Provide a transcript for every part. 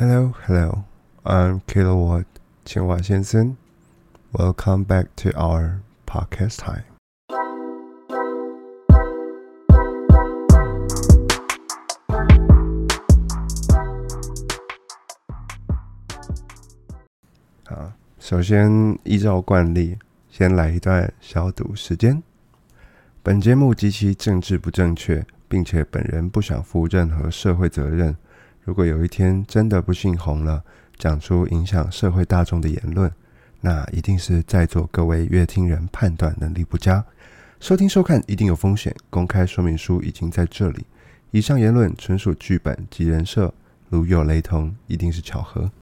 Hello, hello. I'm Kilowatt 千瓦先生。Welcome back to our podcast time. 好，首先依照惯例，先来一段消毒时间。本节目极其政治不正确，并且本人不想负任何社会责任。如果有一天真的不幸红了，讲出影响社会大众的言论，那一定是在座各位乐听人判断能力不佳。收听收看一定有风险，公开说明书已经在这里。以上言论纯属剧本及人设，如有雷同，一定是巧合。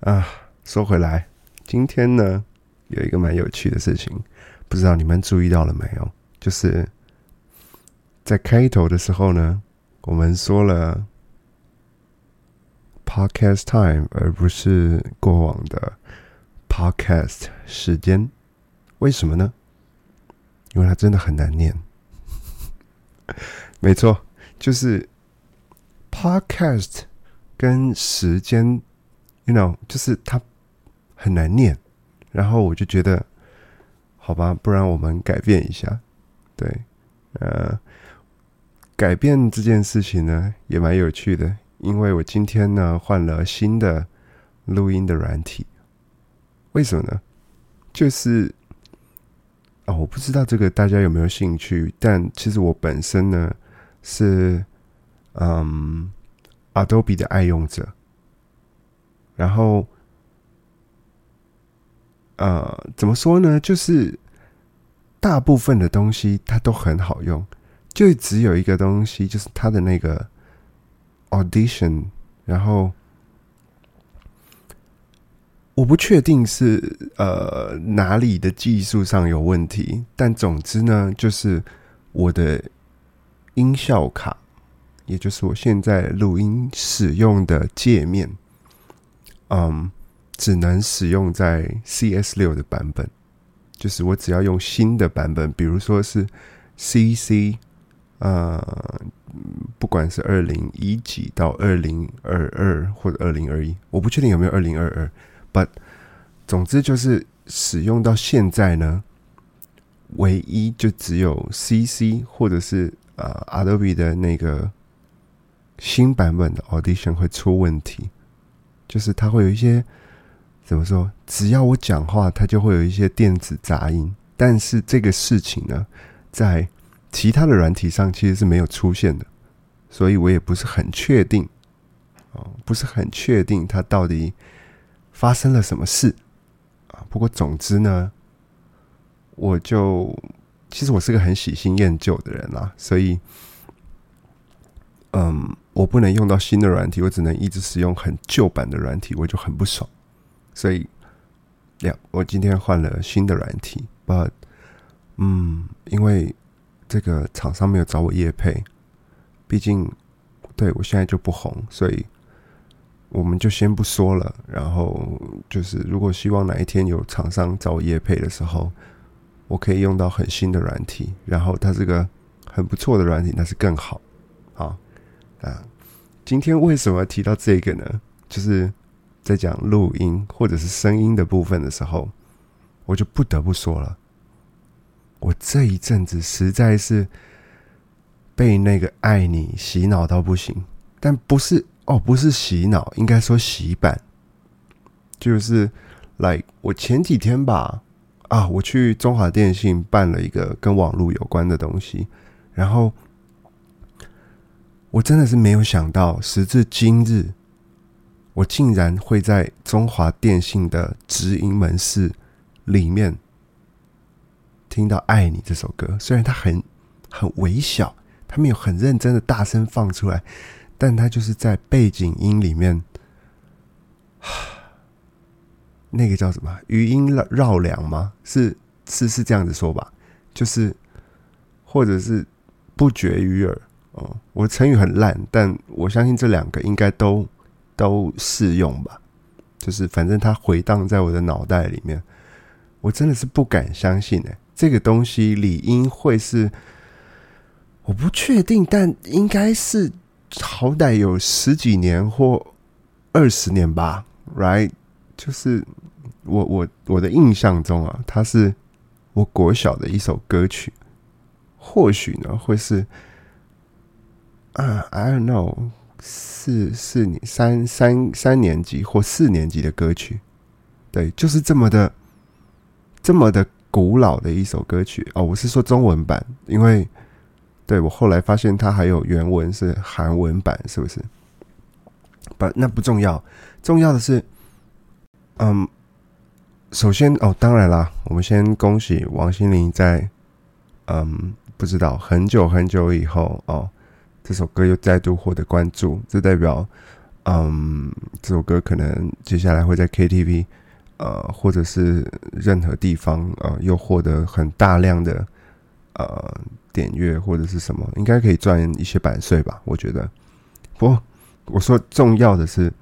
啊，说回来，今天呢有一个蛮有趣的事情，不知道你们注意到了没有？就是在开头的时候呢，我们说了 podcast time，而不是过往的 podcast 时间。为什么呢？因为它真的很难念。没错，就是 podcast 跟时间，you know，就是它很难念。然后我就觉得，好吧，不然我们改变一下。对，呃，改变这件事情呢，也蛮有趣的。因为我今天呢换了新的录音的软体，为什么呢？就是啊，我不知道这个大家有没有兴趣，但其实我本身呢是嗯 Adobe 的爱用者，然后呃，怎么说呢？就是大部分的东西它都很好用，就只有一个东西，就是它的那个。Audition，然后我不确定是呃哪里的技术上有问题，但总之呢，就是我的音效卡，也就是我现在录音使用的界面，嗯，只能使用在 CS 六的版本，就是我只要用新的版本，比如说是 CC，呃。不管是二零一几到二零二二或者二零二一，我不确定有没有二零二二，but 总之就是使用到现在呢，唯一就只有 CC 或者是呃 Adobe 的那个新版本的 Audition 会出问题，就是它会有一些怎么说？只要我讲话，它就会有一些电子杂音，但是这个事情呢，在其他的软体上其实是没有出现的，所以我也不是很确定，哦，不是很确定它到底发生了什么事啊。不过总之呢，我就其实我是个很喜新厌旧的人啦，所以，嗯，我不能用到新的软体，我只能一直使用很旧版的软体，我就很不爽。所以，呀，我今天换了新的软体，but，嗯，因为。这个厂商没有找我叶配，毕竟对我现在就不红，所以我们就先不说了。然后就是，如果希望哪一天有厂商找我叶配的时候，我可以用到很新的软体，然后它这个很不错的软体，那是更好。好啊，今天为什么提到这个呢？就是在讲录音或者是声音的部分的时候，我就不得不说了。我这一阵子实在是被那个爱你洗脑到不行，但不是哦，不是洗脑，应该说洗版。就是来，我前几天吧，啊，我去中华电信办了一个跟网络有关的东西，然后我真的是没有想到，时至今日，我竟然会在中华电信的直营门市里面。听到《爱你》这首歌，虽然它很很微小，它没有很认真的大声放出来，但它就是在背景音里面，那个叫什么余音绕绕梁吗？是是是这样子说吧？就是或者是不绝于耳哦。我成语很烂，但我相信这两个应该都都适用吧。就是反正它回荡在我的脑袋里面，我真的是不敢相信哎。这个东西理应会是，我不确定，但应该是好歹有十几年或二十年吧，right？就是我我我的印象中啊，它是我国小的一首歌曲，或许呢会是啊，I don't know，四四年三三三年级或四年级的歌曲，对，就是这么的这么的古老的一首歌曲哦。我是说中文版，因为对我后来发现它还有原文是韩文版，是不是？不，那不重要，重要的是，嗯，首先哦，当然啦，我们先恭喜王心凌在，嗯，不知道很久很久以后哦，这首歌又再度获得关注，这代表，嗯，这首歌可能接下来会在 KTV，呃，或者是任何地方，呃，又获得很大量的，呃，点阅或者是什么，应该可以赚一些版税吧？我觉得，不。我说重要的是，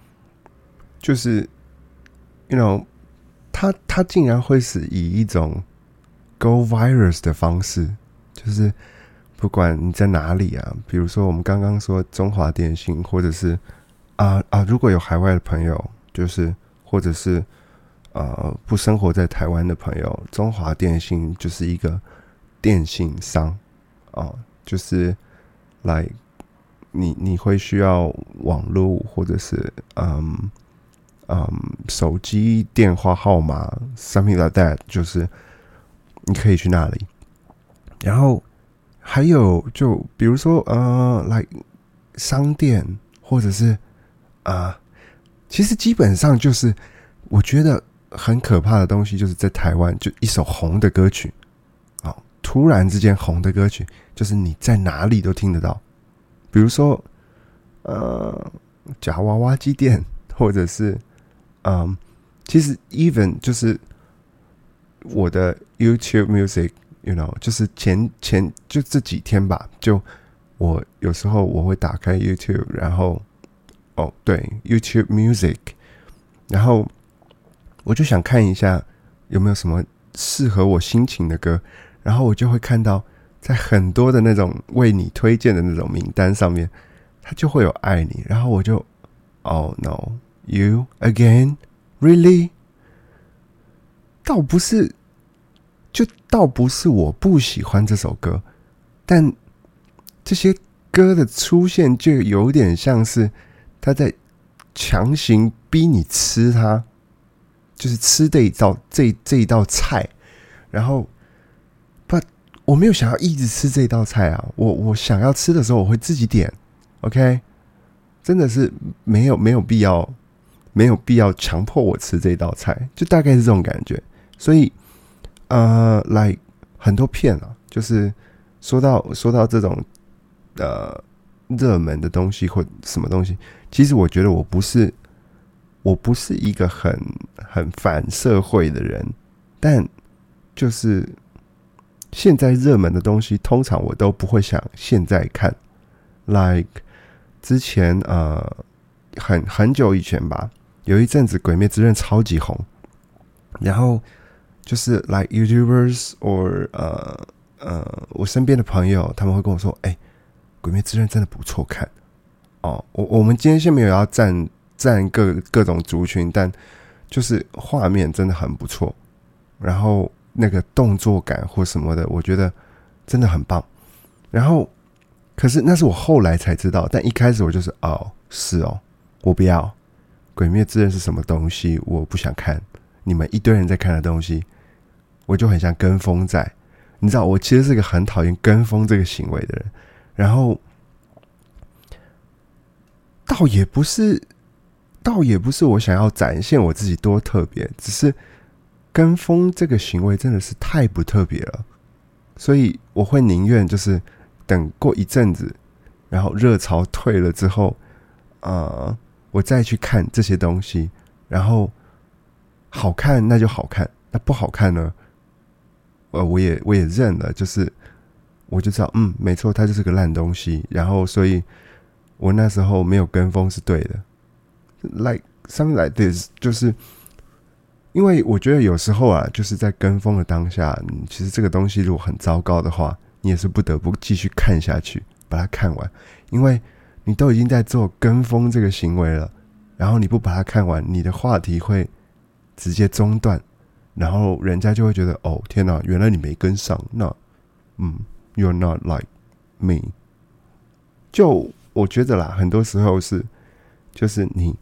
就是，you know，他他竟然会是以一种 go virus 的方式，就是不管你在哪里啊，比如说我们刚刚说中华电信，或者是啊啊，如果有海外的朋友，就是或者是呃不生活在台湾的朋友，中华电信就是一个电信商啊，就是来。你你会需要网络或者是嗯嗯手机电话号码，something like that，就是你可以去那里。然后还有就比如说呃，来商店或者是啊，其实基本上就是我觉得很可怕的东西，就是在台湾就一首红的歌曲啊，突然之间红的歌曲，就是你在哪里都听得到。比如说，呃，夹娃娃机店，或者是，嗯，其实 even 就是我的 YouTube Music，you know，就是前前就这几天吧，就我有时候我会打开 YouTube，然后，哦，对，YouTube Music，然后我就想看一下有没有什么适合我心情的歌，然后我就会看到。在很多的那种为你推荐的那种名单上面，他就会有爱你，然后我就，Oh no, you again, really？倒不是，就倒不是我不喜欢这首歌，但这些歌的出现就有点像是他在强行逼你吃它，就是吃这一道这这一道菜，然后不。我没有想要一直吃这道菜啊！我我想要吃的时候，我会自己点。OK，真的是没有没有必要，没有必要强迫我吃这道菜，就大概是这种感觉。所以，呃，来很多片啊，就是说到说到这种呃热门的东西或什么东西，其实我觉得我不是我不是一个很很反社会的人，但就是。现在热门的东西，通常我都不会想现在看。Like 之前呃，很很久以前吧，有一阵子《鬼灭之刃》超级红，然后就是 Like YouTubers or 呃呃，我身边的朋友他们会跟我说：“哎，《鬼灭之刃》真的不错看。”哦，我我们今天先没有要站站各各种族群，但就是画面真的很不错，然后。那个动作感或什么的，我觉得真的很棒。然后，可是那是我后来才知道，但一开始我就是哦，是哦，我不要《鬼灭之刃》是什么东西，我不想看。你们一堆人在看的东西，我就很像跟风在。你知道，我其实是个很讨厌跟风这个行为的人。然后，倒也不是，倒也不是我想要展现我自己多特别，只是。跟风这个行为真的是太不特别了，所以我会宁愿就是等过一阵子，然后热潮退了之后，呃，我再去看这些东西，然后好看那就好看，那不好看呢，呃，我也我也认了，就是我就知道，嗯，没错，它就是个烂东西，然后所以我那时候没有跟风是对的，like something like this，就是。因为我觉得有时候啊，就是在跟风的当下，其实这个东西如果很糟糕的话，你也是不得不继续看下去，把它看完。因为你都已经在做跟风这个行为了，然后你不把它看完，你的话题会直接中断，然后人家就会觉得哦天哪，原来你没跟上，那嗯，you're not like me。就我觉得啦，很多时候是就是你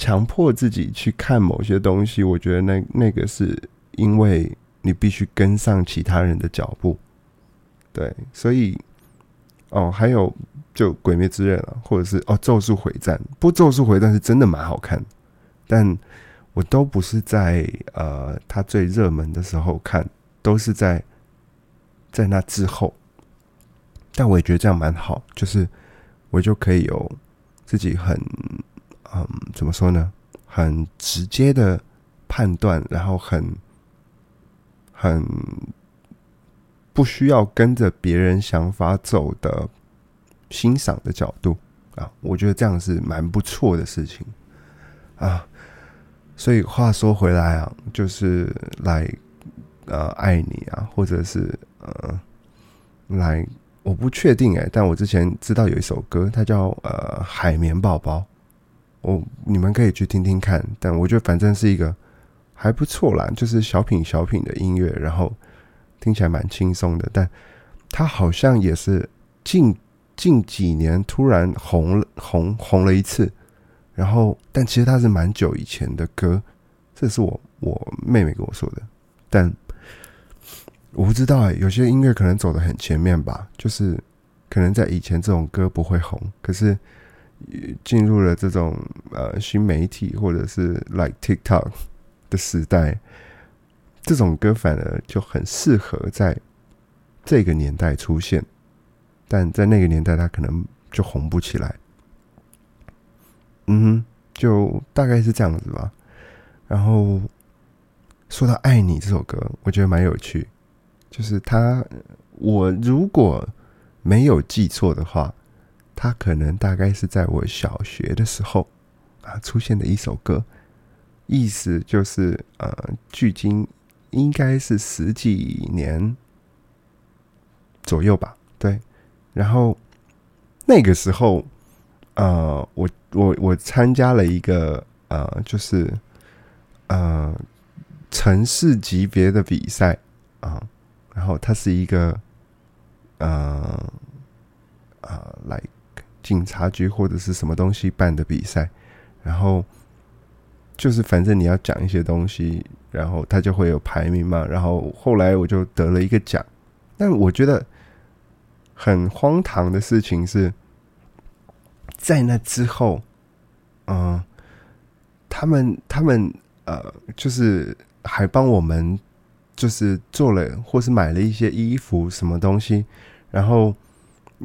强迫自己去看某些东西，我觉得那那个是因为你必须跟上其他人的脚步，对，所以哦，还有。就《鬼灭之刃》啊，或者是哦《咒术回战》，不，《咒术回战》是真的蛮好看，但我都不是在呃它最热门的时候看，都是在在那之后。但我也觉得这样蛮好，就是我就可以有自己很嗯怎么说呢，很直接的判断，然后很很不需要跟着别人想法走的。欣赏的角度啊，我觉得这样是蛮不错的事情啊。所以话说回来啊，就是来呃爱你啊，或者是呃来，我不确定哎，但我之前知道有一首歌，它叫呃海绵宝宝，我你们可以去听听看。但我觉得反正是一个还不错啦，就是小品小品的音乐，然后听起来蛮轻松的。但他好像也是近。近几年突然红了，红红了一次，然后但其实他是蛮久以前的歌，这是我我妹妹跟我说的，但我不知道哎，有些音乐可能走的很前面吧，就是可能在以前这种歌不会红，可是进入了这种呃新媒体或者是 like TikTok 的时代，这种歌反而就很适合在这个年代出现。但在那个年代，他可能就红不起来。嗯，哼，就大概是这样子吧。然后说到《爱你》这首歌，我觉得蛮有趣。就是他，我如果没有记错的话，他可能大概是在我小学的时候啊出现的一首歌。意思就是呃，距今应该是十几年左右吧。对。然后那个时候，呃，我我我参加了一个呃，就是呃城市级别的比赛啊，然后它是一个呃呃来警察局或者是什么东西办的比赛，然后就是反正你要讲一些东西，然后他就会有排名嘛，然后后来我就得了一个奖，但我觉得。很荒唐的事情是，在那之后，嗯，他们他们呃，就是还帮我们就是做了或是买了一些衣服什么东西，然后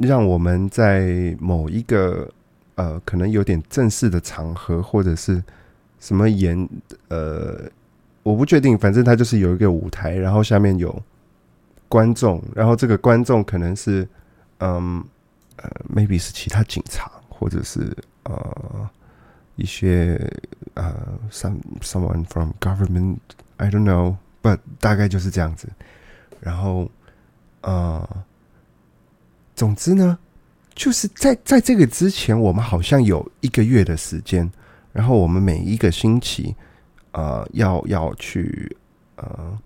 让我们在某一个呃可能有点正式的场合或者是什么演呃，我不确定，反正他就是有一个舞台，然后下面有观众，然后这个观众可能是。嗯，呃，maybe 是其他警察，或者是呃一些呃，some someone from government，I don't know，but 大概就是这样子。然后，呃，总之呢，就是在在这个之前，我们好像有一个月的时间，然后我们每一个星期，呃，要要去呃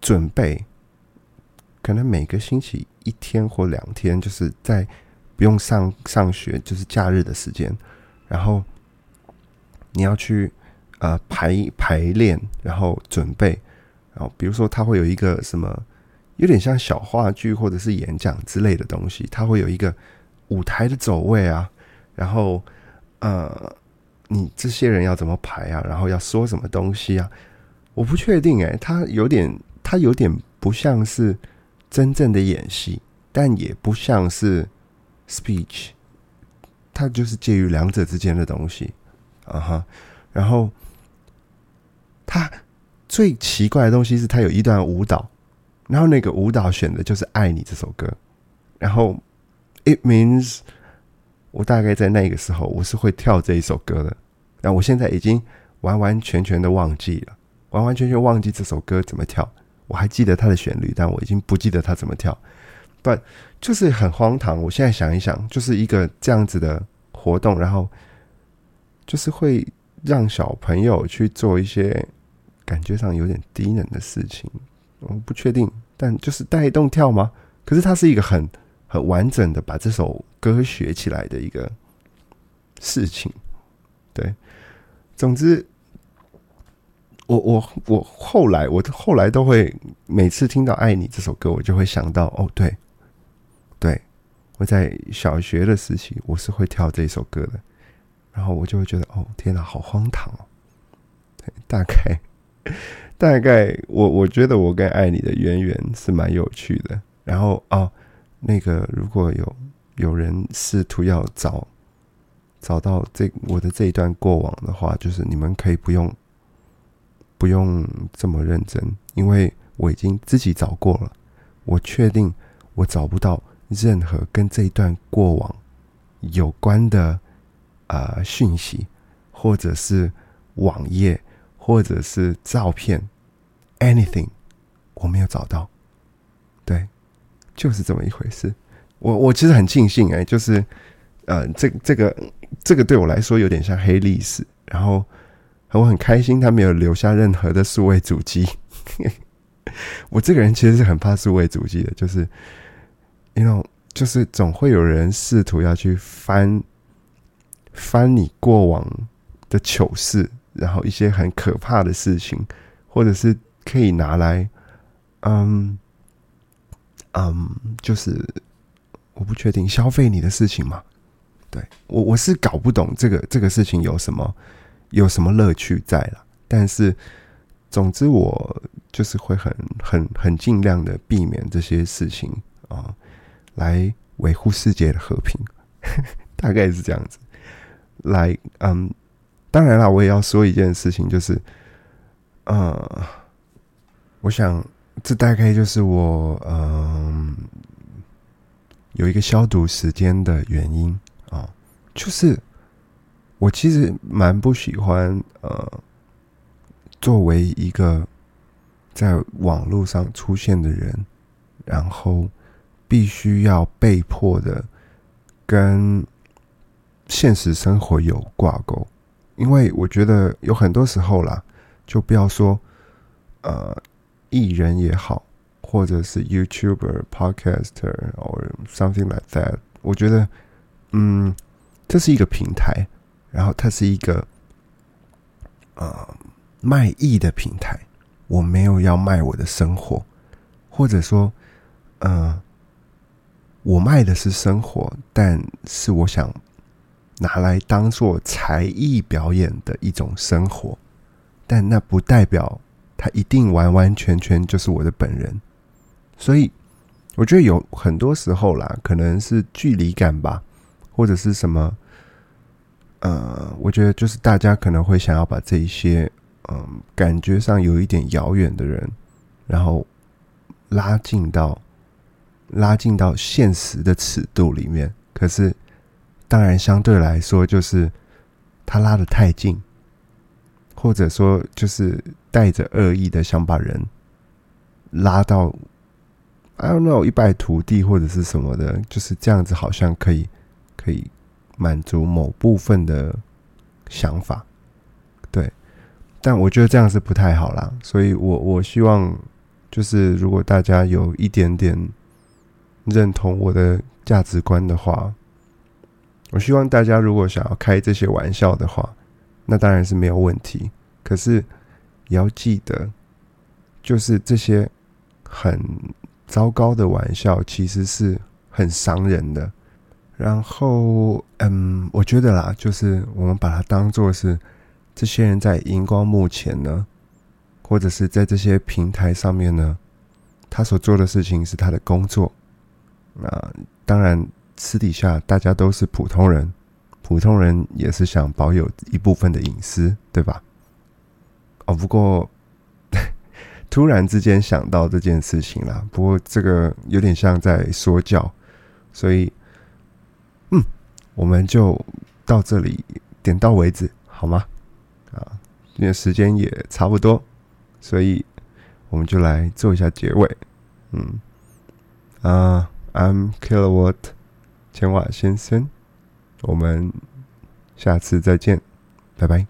准备。可能每个星期一天或两天，就是在不用上上学，就是假日的时间，然后你要去呃排排练，然后准备，然后比如说他会有一个什么，有点像小话剧或者是演讲之类的东西，它会有一个舞台的走位啊，然后呃，你这些人要怎么排啊，然后要说什么东西啊？我不确定哎，他有点，他有点不像是。真正的演戏，但也不像是 speech，它就是介于两者之间的东西，啊哈。然后，他最奇怪的东西是，他有一段舞蹈，然后那个舞蹈选的就是《爱你》这首歌。然后，it means，我大概在那个时候我是会跳这一首歌的。但我现在已经完完全全的忘记了，完完全全忘记这首歌怎么跳。我还记得它的旋律，但我已经不记得它怎么跳。不，就是很荒唐。我现在想一想，就是一个这样子的活动，然后就是会让小朋友去做一些感觉上有点低能的事情。我不确定，但就是带动跳吗？可是它是一个很很完整的把这首歌学起来的一个事情。对，总之，我我我后来我后来都会每次听到《爱你》这首歌，我就会想到哦，对，对，我在小学的时期我是会跳这首歌的，然后我就会觉得哦，天哪，好荒唐哦！大概大概我我觉得我跟《爱你》的渊源是蛮有趣的。然后哦，那个如果有有人试图要找。找到这我的这一段过往的话，就是你们可以不用不用这么认真，因为我已经自己找过了。我确定我找不到任何跟这一段过往有关的啊讯息，或者是网页，或者是照片，anything，我没有找到。对，就是这么一回事。我我其实很庆幸哎，就是呃，这这个。这个对我来说有点像黑历史，然后我很开心他没有留下任何的数位主机。我这个人其实是很怕数位主机的，就是因为就是总会有人试图要去翻翻你过往的糗事，然后一些很可怕的事情，或者是可以拿来，嗯嗯，就是我不确定消费你的事情嘛。对我我是搞不懂这个这个事情有什么有什么乐趣在了，但是总之我就是会很很很尽量的避免这些事情啊，来维护世界的和平，大概是这样子。来，嗯，当然了，我也要说一件事情，就是，呃，我想这大概就是我嗯有一个消毒时间的原因。啊，就是我其实蛮不喜欢呃，作为一个在网络上出现的人，然后必须要被迫的跟现实生活有挂钩，因为我觉得有很多时候啦，就不要说呃艺人也好，或者是 YouTuber、Podcaster or something like that，我觉得。嗯，这是一个平台，然后它是一个呃卖艺的平台。我没有要卖我的生活，或者说，呃，我卖的是生活，但是我想拿来当做才艺表演的一种生活，但那不代表他一定完完全全就是我的本人。所以，我觉得有很多时候啦，可能是距离感吧。或者是什么？呃，我觉得就是大家可能会想要把这一些，嗯，感觉上有一点遥远的人，然后拉近到拉近到现实的尺度里面。可是，当然相对来说，就是他拉的太近，或者说就是带着恶意的想把人拉到，I don't know 一败涂地或者是什么的，就是这样子，好像可以。可以满足某部分的想法，对，但我觉得这样是不太好啦。所以我我希望，就是如果大家有一点点认同我的价值观的话，我希望大家如果想要开这些玩笑的话，那当然是没有问题。可是也要记得，就是这些很糟糕的玩笑，其实是很伤人的。然后，嗯，我觉得啦，就是我们把它当做是这些人在荧光幕前呢，或者是在这些平台上面呢，他所做的事情是他的工作。那当然，私底下大家都是普通人，普通人也是想保有一部分的隐私，对吧？哦，不过突然之间想到这件事情了，不过这个有点像在说教，所以。嗯，我们就到这里点到为止，好吗？啊，因为时间也差不多，所以我们就来做一下结尾。嗯，啊，I'm Kill What？千瓦先生，我们下次再见，拜拜。